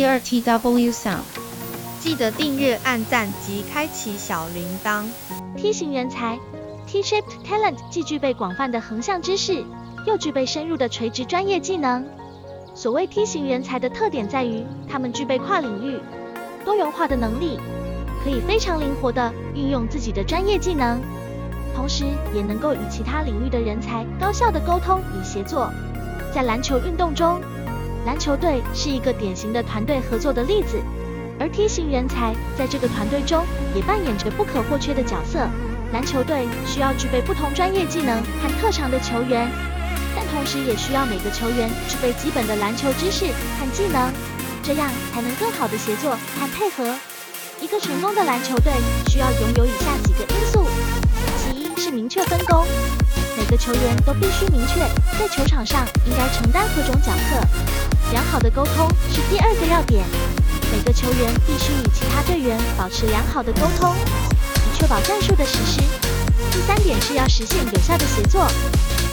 第二 TW Sound，记得订阅、按赞及开启小铃铛。T 型人才 T-shaped talent 既具备广泛的横向知识，又具备深入的垂直专业技能。所谓 T 型人才的特点在于，他们具备跨领域、多元化的能力，可以非常灵活地运用自己的专业技能，同时也能够与其他领域的人才高效地沟通与协作。在篮球运动中，篮球队是一个典型的团队合作的例子，而 T 型人才在这个团队中也扮演着不可或缺的角色。篮球队需要具备不同专业技能和特长的球员，但同时也需要每个球员具备基本的篮球知识和技能，这样才能更好的协作和配合。一个成功的篮球队需要拥有以下几个因素：其一是明确分工。每个球员都必须明确在球场上应该承担何种角色。良好的沟通是第二个要点，每个球员必须与其他队员保持良好的沟通，以确保战术的实施。第三点是要实现有效的协作，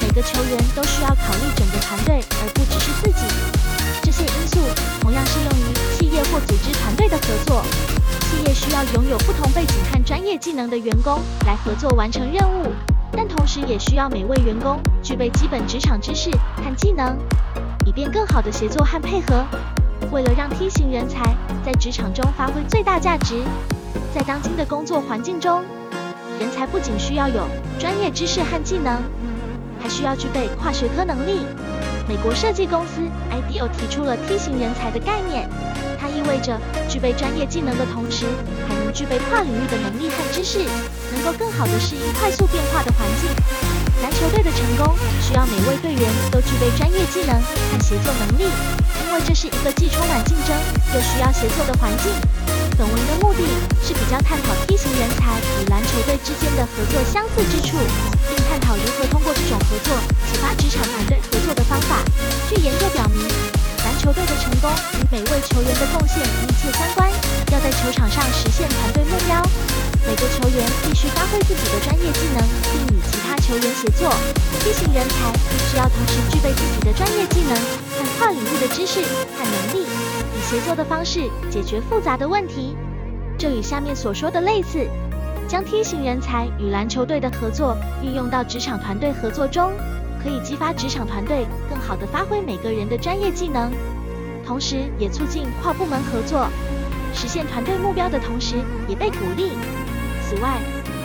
每个球员都需要考虑整个团队，而不只是自己。这些因素同样适用于企业或组织团队的合作。企业需要拥有不同背景和专业技能的员工来合作完成任务。但同时也需要每位员工具备基本职场知识和技能，以便更好的协作和配合。为了让 T 型人才在职场中发挥最大价值，在当今的工作环境中，人才不仅需要有专业知识和技能，还需要具备跨学科能力。美国设计公司 IDEO 提出了 T 型人才的概念。它意味着具备专业技能的同时，还能具备跨领域的能力和知识，能够更好地适应快速变化的环境。篮球队的成功需要每位队员都具备专业技能和协作能力，因为这是一个既充满竞争又需要协作的环境。本文的目的是比较探讨梯形人才与篮球队之间的合作相似之处，每个球员必须发挥自己的专业技能，并与其他球员协作。T 型人才需要同时具备自己的专业技能和跨领域的知识和能力，以协作的方式解决复杂的问题。这与下面所说的类似。将 T 型人才与篮球队的合作运用到职场团队合作中，可以激发职场团队更好地发挥每个人的专业技能。同时，也促进跨部门合作，实现团队目标的同时，也被鼓励。此外，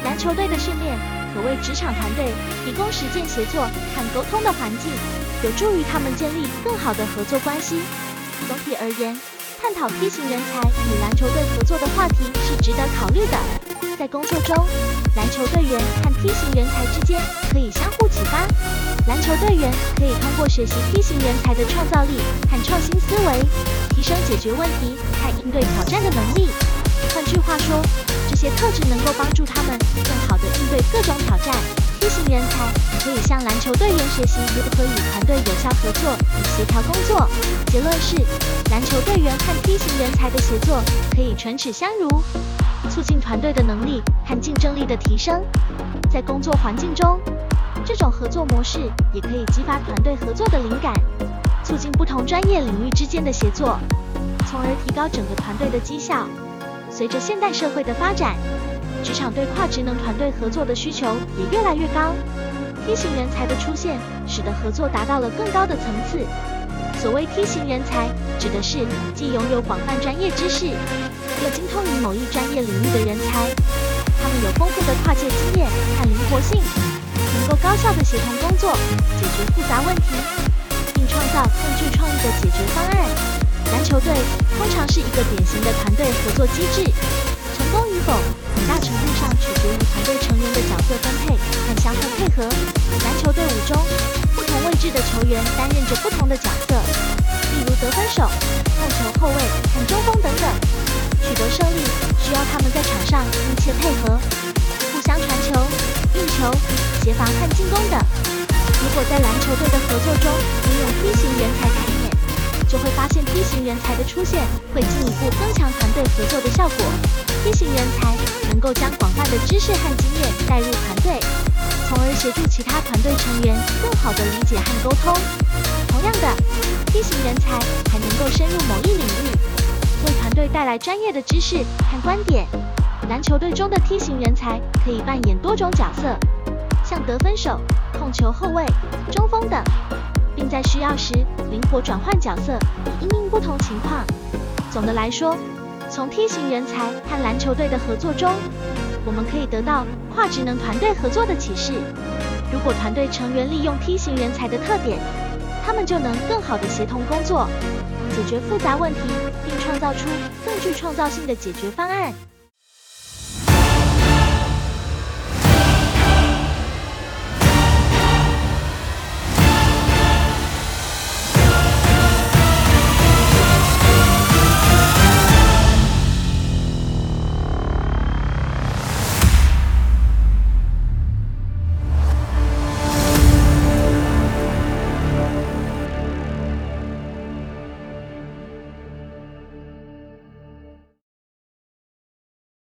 篮球队的训练可为职场团队提供实践协作和沟通的环境，有助于他们建立更好的合作关系。总体而言，探讨 T 型人才与篮球队合作的话题是值得考虑的。在工作中，篮球队员和 T 型人才之间可以相互启发。篮球队员可以通过学习 T 型人才的创造力和创新思维，提升解决问题和应对挑战的能力。换句话说，这些特质能够帮助他们更好地应对各种挑战。T 型人才可以向篮球队员学习如何与团队有效合作与协调工作。结论是，篮球队员和 T 型人才的协作可以唇齿相如，促进团队的能力和竞争力的提升。在工作环境中，这种合作模式也可以激发团队合作的灵感，促进不同专业领域之间的协作，从而提高整个团队的绩效。随着现代社会的发展，职场对跨职能团队合作的需求也越来越高。T 型人才的出现，使得合作达到了更高的层次。所谓 T 型人才，指的是既拥有广泛专业知识，又精通于某一专业领域的人才。他们有丰富的跨界经验和灵活性。能够高效的协同工作，解决复杂问题，并创造更具创意的解决方案。篮球队通常是一个典型的团队合作机制，成功与否很大程度上取决于团队成员的角色分配和相互配合。篮球队伍中，不同位置的球员担任着不同的角色，例如得分手、控球后卫和中锋等等。取得胜利需要他们在场上密切配合，互相传球。运球、协防和进攻等。如果在篮球队的合作中运用 T 型人才，就会发现 T 型人才的出现会进一步增强团队合作的效果。T 型人才能够将广泛的知识和经验带入团队，从而协助其他团队成员更好地理解和沟通。同样的，T 型人才还能够深入某一领域，为团队带来专业的知识和观点。篮球队中的梯形人才可以扮演多种角色，像得分手、控球后卫、中锋等，并在需要时灵活转换角色，以应应不同情况。总的来说，从梯形人才和篮球队的合作中，我们可以得到跨职能团队合作的启示。如果团队成员利用梯形人才的特点，他们就能更好的协同工作，解决复杂问题，并创造出更具创造性的解决方案。